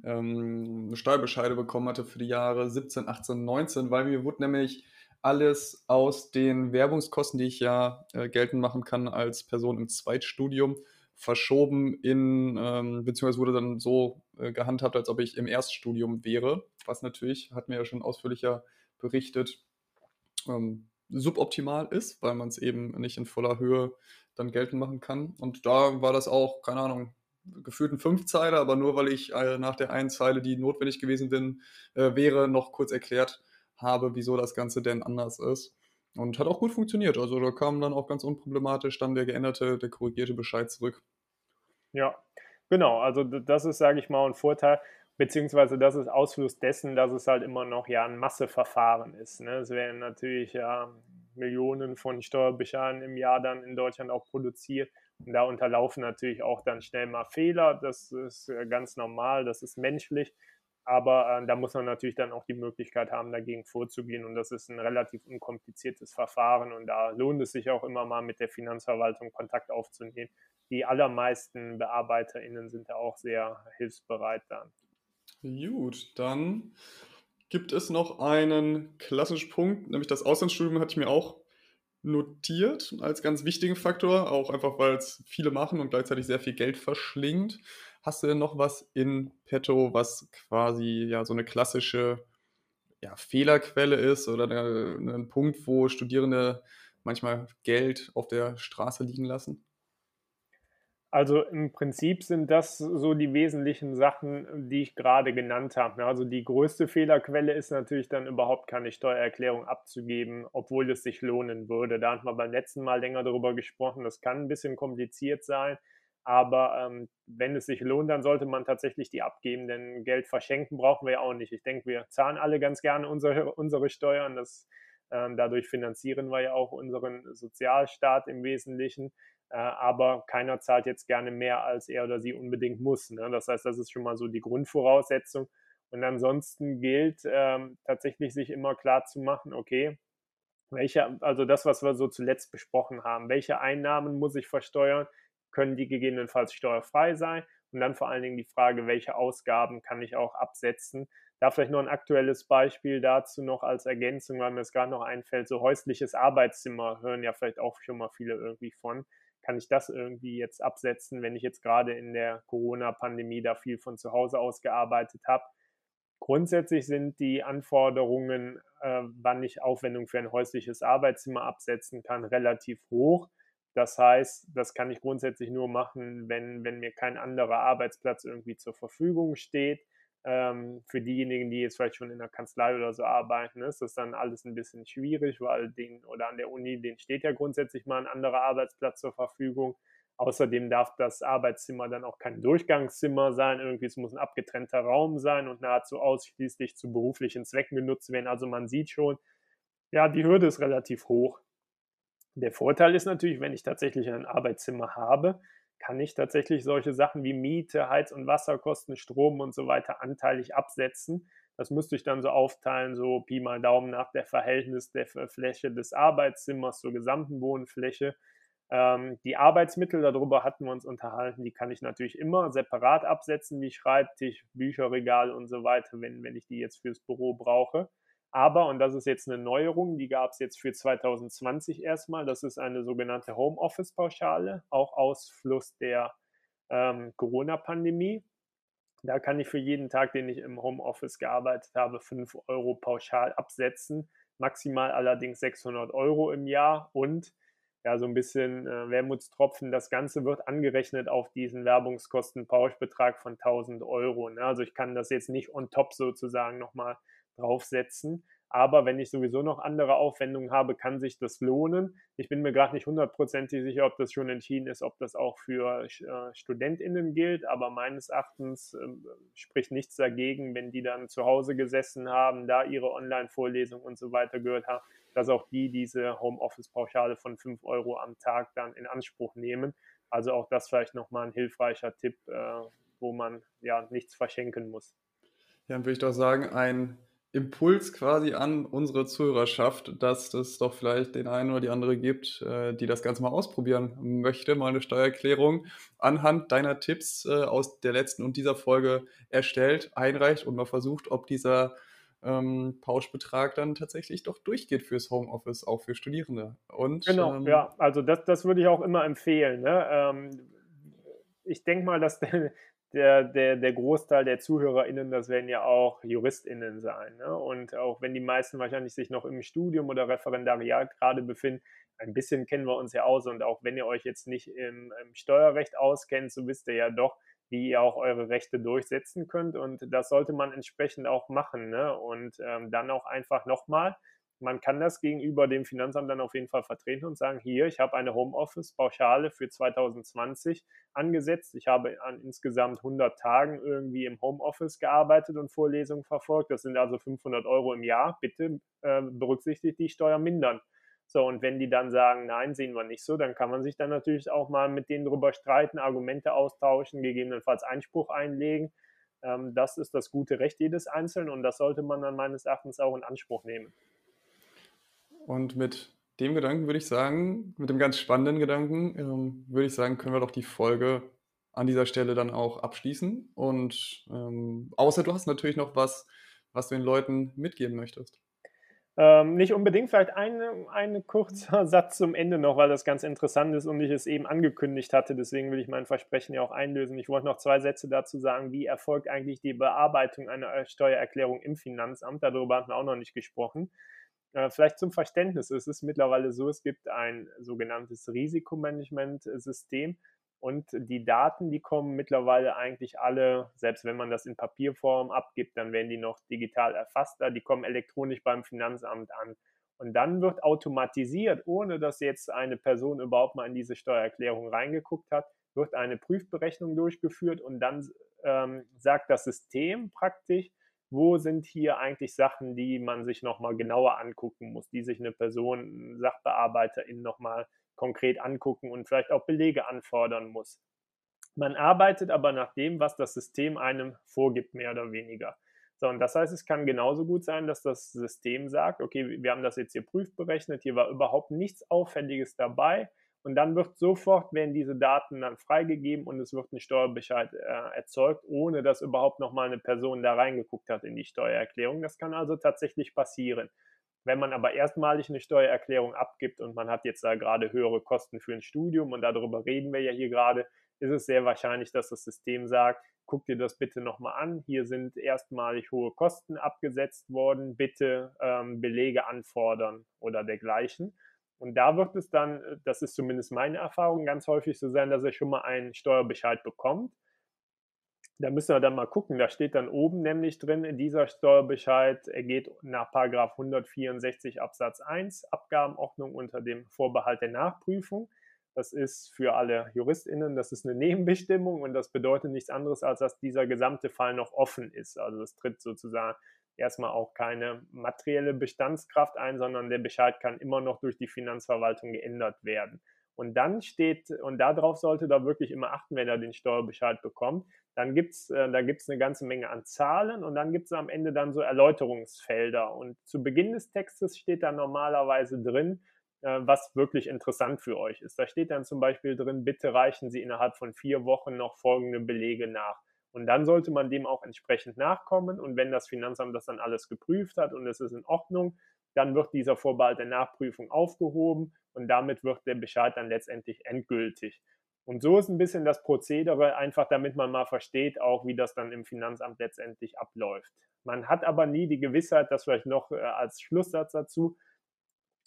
ähm, Steuerbescheide bekommen hatte für die Jahre 17, 18, 19, weil mir wurde nämlich alles aus den Werbungskosten, die ich ja äh, geltend machen kann als Person im Zweitstudium, verschoben in, ähm, beziehungsweise wurde dann so äh, gehandhabt, als ob ich im Erststudium wäre, was natürlich, hat mir ja schon ausführlicher berichtet, ähm, suboptimal ist, weil man es eben nicht in voller Höhe dann geltend machen kann. Und da war das auch, keine Ahnung, gefühlt ein Fünfzeiler, aber nur weil ich äh, nach der einen Zeile, die notwendig gewesen bin, äh, wäre, noch kurz erklärt habe, wieso das Ganze denn anders ist. Und hat auch gut funktioniert. Also da kam dann auch ganz unproblematisch dann der geänderte, der korrigierte Bescheid zurück. Ja, genau. Also das ist, sage ich mal, ein Vorteil, beziehungsweise das ist Ausfluss dessen, dass es halt immer noch ja ein Masseverfahren ist. Ne? Es werden natürlich ja Millionen von Steuerbescheiden im Jahr dann in Deutschland auch produziert. Und da unterlaufen natürlich auch dann schnell mal Fehler. Das ist ganz normal, das ist menschlich. Aber äh, da muss man natürlich dann auch die Möglichkeit haben, dagegen vorzugehen. Und das ist ein relativ unkompliziertes Verfahren. Und da lohnt es sich auch immer mal mit der Finanzverwaltung Kontakt aufzunehmen. Die allermeisten BearbeiterInnen sind da auch sehr hilfsbereit dann. Gut, dann gibt es noch einen klassischen Punkt, nämlich das Auslandsstudium hatte ich mir auch notiert als ganz wichtigen Faktor, auch einfach weil es viele machen und gleichzeitig sehr viel Geld verschlingt. Hast du denn noch was in petto, was quasi ja so eine klassische ja, Fehlerquelle ist oder ein Punkt, wo Studierende manchmal Geld auf der Straße liegen lassen? Also im Prinzip sind das so die wesentlichen Sachen, die ich gerade genannt habe. Also die größte Fehlerquelle ist natürlich dann überhaupt keine Steuererklärung abzugeben, obwohl es sich lohnen würde. Da hatten wir beim letzten Mal länger darüber gesprochen. Das kann ein bisschen kompliziert sein. Aber ähm, wenn es sich lohnt, dann sollte man tatsächlich die abgeben, denn Geld verschenken brauchen wir ja auch nicht. Ich denke, wir zahlen alle ganz gerne unsere, unsere Steuern. Das, ähm, dadurch finanzieren wir ja auch unseren Sozialstaat im Wesentlichen. Äh, aber keiner zahlt jetzt gerne mehr, als er oder sie unbedingt muss. Ne? Das heißt, das ist schon mal so die Grundvoraussetzung. Und ansonsten gilt ähm, tatsächlich sich immer klar zu machen, okay, welche, also das, was wir so zuletzt besprochen haben, welche Einnahmen muss ich versteuern, können die gegebenenfalls steuerfrei sein? Und dann vor allen Dingen die Frage, welche Ausgaben kann ich auch absetzen? Da vielleicht noch ein aktuelles Beispiel dazu noch als Ergänzung, weil mir es gerade noch einfällt, so häusliches Arbeitszimmer hören ja vielleicht auch schon mal viele irgendwie von kann ich das irgendwie jetzt absetzen, wenn ich jetzt gerade in der Corona-Pandemie da viel von zu Hause aus gearbeitet habe. Grundsätzlich sind die Anforderungen, äh, wann ich Aufwendung für ein häusliches Arbeitszimmer absetzen kann, relativ hoch. Das heißt, das kann ich grundsätzlich nur machen, wenn, wenn mir kein anderer Arbeitsplatz irgendwie zur Verfügung steht. Ähm, für diejenigen, die jetzt vielleicht schon in der Kanzlei oder so arbeiten, ist das dann alles ein bisschen schwierig, weil den oder an der Uni, den steht ja grundsätzlich mal ein anderer Arbeitsplatz zur Verfügung. Außerdem darf das Arbeitszimmer dann auch kein Durchgangszimmer sein. Irgendwie, es muss ein abgetrennter Raum sein und nahezu ausschließlich zu beruflichen Zwecken genutzt werden. Also man sieht schon, ja, die Hürde ist relativ hoch. Der Vorteil ist natürlich, wenn ich tatsächlich ein Arbeitszimmer habe, kann ich tatsächlich solche Sachen wie Miete, Heiz- und Wasserkosten, Strom und so weiter anteilig absetzen. Das müsste ich dann so aufteilen, so Pi mal Daumen nach der Verhältnis der Fläche des Arbeitszimmers zur gesamten Wohnfläche. Ähm, die Arbeitsmittel, darüber hatten wir uns unterhalten, die kann ich natürlich immer separat absetzen, wie Schreibtisch, Bücherregal und so weiter, wenn, wenn ich die jetzt fürs Büro brauche. Aber, und das ist jetzt eine Neuerung, die gab es jetzt für 2020 erstmal, das ist eine sogenannte Homeoffice-Pauschale, auch Ausfluss der ähm, Corona-Pandemie. Da kann ich für jeden Tag, den ich im Homeoffice gearbeitet habe, 5 Euro pauschal absetzen, maximal allerdings 600 Euro im Jahr und ja, so ein bisschen äh, Wermutstropfen. Das Ganze wird angerechnet auf diesen Werbungskostenpauschbetrag von 1000 Euro. Ne? Also ich kann das jetzt nicht on top sozusagen nochmal draufsetzen. Aber wenn ich sowieso noch andere Aufwendungen habe, kann sich das lohnen. Ich bin mir gerade nicht hundertprozentig sicher, ob das schon entschieden ist, ob das auch für äh, StudentInnen gilt. Aber meines Erachtens äh, spricht nichts dagegen, wenn die dann zu Hause gesessen haben, da ihre Online-Vorlesung und so weiter gehört haben, dass auch die diese Homeoffice-Pauschale von 5 Euro am Tag dann in Anspruch nehmen. Also auch das vielleicht nochmal ein hilfreicher Tipp, äh, wo man ja nichts verschenken muss. Ja, dann würde ich doch sagen, ein Impuls quasi an unsere Zuhörerschaft, dass es doch vielleicht den einen oder die andere gibt, äh, die das Ganze mal ausprobieren möchte, mal eine Steuererklärung anhand deiner Tipps äh, aus der letzten und dieser Folge erstellt, einreicht und mal versucht, ob dieser ähm, Pauschbetrag dann tatsächlich doch durchgeht fürs Homeoffice, auch für Studierende. Und, genau, ähm, ja, also das, das würde ich auch immer empfehlen. Ne? Ähm, ich denke mal, dass der, der, der Großteil der ZuhörerInnen, das werden ja auch JuristInnen sein. Ne? Und auch wenn die meisten wahrscheinlich sich noch im Studium oder Referendariat gerade befinden, ein bisschen kennen wir uns ja aus. Und auch wenn ihr euch jetzt nicht im, im Steuerrecht auskennt, so wisst ihr ja doch, wie ihr auch eure Rechte durchsetzen könnt. Und das sollte man entsprechend auch machen. Ne? Und ähm, dann auch einfach nochmal man kann das gegenüber dem Finanzamt dann auf jeden Fall vertreten und sagen, hier, ich habe eine Homeoffice-Pauschale für 2020 angesetzt. Ich habe an insgesamt 100 Tagen irgendwie im Homeoffice gearbeitet und Vorlesungen verfolgt. Das sind also 500 Euro im Jahr. Bitte äh, berücksichtigt die Steuer mindern. So, und wenn die dann sagen, nein, sehen wir nicht so, dann kann man sich dann natürlich auch mal mit denen drüber streiten, Argumente austauschen, gegebenenfalls Einspruch einlegen. Ähm, das ist das gute Recht jedes Einzelnen und das sollte man dann meines Erachtens auch in Anspruch nehmen. Und mit dem Gedanken würde ich sagen, mit dem ganz spannenden Gedanken, ähm, würde ich sagen, können wir doch die Folge an dieser Stelle dann auch abschließen. Und ähm, außer du hast natürlich noch was, was du den Leuten mitgeben möchtest. Ähm, nicht unbedingt, vielleicht ein eine kurzer Satz zum Ende noch, weil das ganz interessant ist und ich es eben angekündigt hatte. Deswegen will ich mein Versprechen ja auch einlösen. Ich wollte noch zwei Sätze dazu sagen, wie erfolgt eigentlich die Bearbeitung einer Steuererklärung im Finanzamt. Darüber hatten wir auch noch nicht gesprochen. Äh, vielleicht zum Verständnis. Es ist mittlerweile so, es gibt ein sogenanntes Risikomanagementsystem und die Daten, die kommen mittlerweile eigentlich alle, selbst wenn man das in Papierform abgibt, dann werden die noch digital erfasst, die kommen elektronisch beim Finanzamt an. Und dann wird automatisiert, ohne dass jetzt eine Person überhaupt mal in diese Steuererklärung reingeguckt hat, wird eine Prüfberechnung durchgeführt und dann ähm, sagt das System praktisch, wo sind hier eigentlich Sachen, die man sich nochmal genauer angucken muss, die sich eine Person, Sachbearbeiterin nochmal konkret angucken und vielleicht auch Belege anfordern muss. Man arbeitet aber nach dem, was das System einem vorgibt, mehr oder weniger. So, und das heißt, es kann genauso gut sein, dass das System sagt, okay, wir haben das jetzt hier prüfberechnet, hier war überhaupt nichts Auffälliges dabei. Und dann wird sofort, werden diese Daten dann freigegeben und es wird ein Steuerbescheid äh, erzeugt, ohne dass überhaupt nochmal eine Person da reingeguckt hat in die Steuererklärung. Das kann also tatsächlich passieren. Wenn man aber erstmalig eine Steuererklärung abgibt und man hat jetzt da gerade höhere Kosten für ein Studium und darüber reden wir ja hier gerade, ist es sehr wahrscheinlich, dass das System sagt, guck dir das bitte nochmal an. Hier sind erstmalig hohe Kosten abgesetzt worden. Bitte ähm, Belege anfordern oder dergleichen. Und da wird es dann, äh, das ist zumindest meine Erfahrung, ganz häufig so sein, dass er schon mal einen Steuerbescheid bekommt. Da müssen wir dann mal gucken. Da steht dann oben nämlich drin, dieser Steuerbescheid ergeht nach 164 Absatz 1 Abgabenordnung unter dem Vorbehalt der Nachprüfung. Das ist für alle JuristInnen, das ist eine Nebenbestimmung und das bedeutet nichts anderes, als dass dieser gesamte Fall noch offen ist. Also es tritt sozusagen erstmal auch keine materielle Bestandskraft ein, sondern der Bescheid kann immer noch durch die Finanzverwaltung geändert werden. Und dann steht, und darauf sollte da wirklich immer achten, wenn er den Steuerbescheid bekommt, dann gibt's, äh, gibt's eine ganze Menge an Zahlen und dann gibt es am Ende dann so Erläuterungsfelder. Und zu Beginn des Textes steht da normalerweise drin, äh, was wirklich interessant für euch ist. Da steht dann zum Beispiel drin, bitte reichen Sie innerhalb von vier Wochen noch folgende Belege nach. Und dann sollte man dem auch entsprechend nachkommen. Und wenn das Finanzamt das dann alles geprüft hat und es ist in Ordnung, dann wird dieser Vorbehalt der Nachprüfung aufgehoben und damit wird der Bescheid dann letztendlich endgültig. Und so ist ein bisschen das Prozedere, einfach damit man mal versteht, auch wie das dann im Finanzamt letztendlich abläuft. Man hat aber nie die Gewissheit, dass vielleicht noch äh, als Schlusssatz dazu,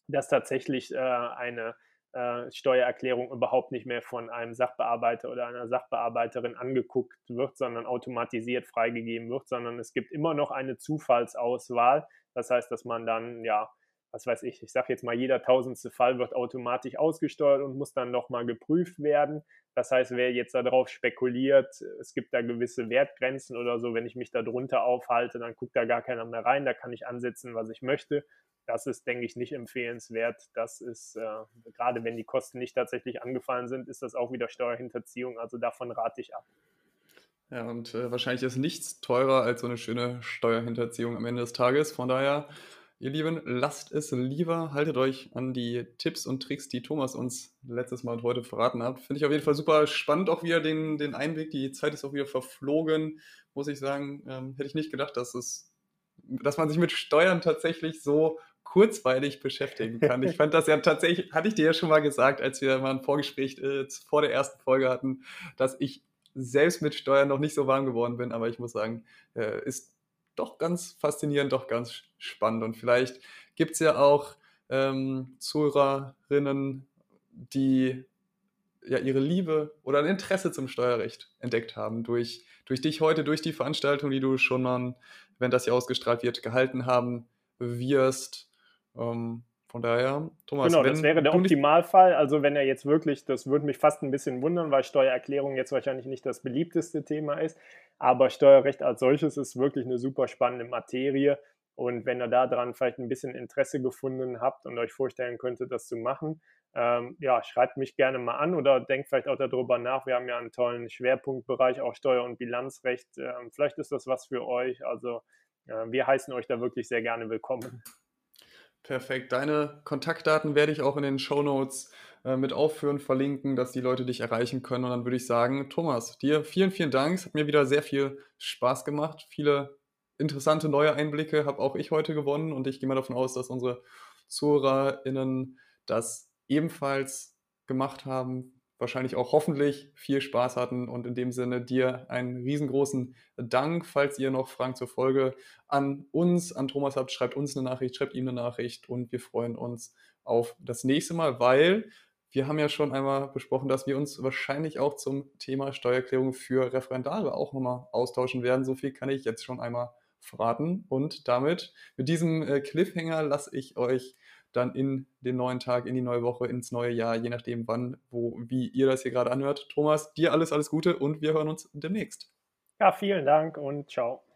dass tatsächlich äh, eine äh, Steuererklärung überhaupt nicht mehr von einem Sachbearbeiter oder einer Sachbearbeiterin angeguckt wird, sondern automatisiert freigegeben wird, sondern es gibt immer noch eine Zufallsauswahl. Das heißt, dass man dann, ja, was weiß ich, ich sage jetzt mal, jeder tausendste Fall wird automatisch ausgesteuert und muss dann nochmal geprüft werden. Das heißt, wer jetzt darauf spekuliert, es gibt da gewisse Wertgrenzen oder so, wenn ich mich da drunter aufhalte, dann guckt da gar keiner mehr rein, da kann ich ansetzen, was ich möchte das ist, denke ich, nicht empfehlenswert. Das ist, äh, gerade wenn die Kosten nicht tatsächlich angefallen sind, ist das auch wieder Steuerhinterziehung. Also davon rate ich ab. Ja, und äh, wahrscheinlich ist nichts teurer als so eine schöne Steuerhinterziehung am Ende des Tages. Von daher, ihr Lieben, lasst es lieber, haltet euch an die Tipps und Tricks, die Thomas uns letztes Mal und heute verraten hat. Finde ich auf jeden Fall super spannend, auch wieder den, den Einblick. Die Zeit ist auch wieder verflogen, muss ich sagen. Ähm, hätte ich nicht gedacht, dass es dass man sich mit Steuern tatsächlich so kurzweilig beschäftigen kann. Ich fand das ja tatsächlich, hatte ich dir ja schon mal gesagt, als wir mal ein Vorgespräch äh, vor der ersten Folge hatten, dass ich selbst mit Steuern noch nicht so warm geworden bin, aber ich muss sagen, äh, ist doch ganz faszinierend, doch ganz spannend. Und vielleicht gibt es ja auch ähm, Zuhörerinnen, die ja ihre Liebe oder ein Interesse zum Steuerrecht entdeckt haben durch, durch dich heute, durch die Veranstaltung, die du schon mal, wenn das hier ausgestrahlt wird, gehalten haben wirst. Ähm, von daher, Thomas. Genau, das wäre der Optimalfall. Also wenn er jetzt wirklich, das würde mich fast ein bisschen wundern, weil Steuererklärung jetzt wahrscheinlich nicht das beliebteste Thema ist. Aber Steuerrecht als solches ist wirklich eine super spannende Materie. Und wenn ihr daran vielleicht ein bisschen Interesse gefunden habt und euch vorstellen könntet, das zu machen, ähm, ja, schreibt mich gerne mal an oder denkt vielleicht auch darüber nach. Wir haben ja einen tollen Schwerpunktbereich, auch Steuer- und Bilanzrecht. Ähm, vielleicht ist das was für euch. Also äh, wir heißen euch da wirklich sehr gerne willkommen. Perfekt. Deine Kontaktdaten werde ich auch in den Show Notes äh, mit aufführen, verlinken, dass die Leute dich erreichen können. Und dann würde ich sagen, Thomas, dir vielen, vielen Dank. Es hat mir wieder sehr viel Spaß gemacht. Viele interessante neue Einblicke habe auch ich heute gewonnen und ich gehe mal davon aus, dass unsere ZuhörerInnen das ebenfalls gemacht haben wahrscheinlich auch hoffentlich viel Spaß hatten und in dem Sinne dir einen riesengroßen Dank. Falls ihr noch Fragen zur Folge an uns, an Thomas habt, schreibt uns eine Nachricht, schreibt ihm eine Nachricht und wir freuen uns auf das nächste Mal, weil wir haben ja schon einmal besprochen, dass wir uns wahrscheinlich auch zum Thema Steuererklärung für Referendare auch nochmal austauschen werden. So viel kann ich jetzt schon einmal verraten und damit mit diesem äh, Cliffhanger lasse ich euch dann in den neuen Tag, in die neue Woche, ins neue Jahr, je nachdem wann, wo, wie ihr das hier gerade anhört. Thomas, dir alles, alles Gute und wir hören uns demnächst. Ja, vielen Dank und ciao.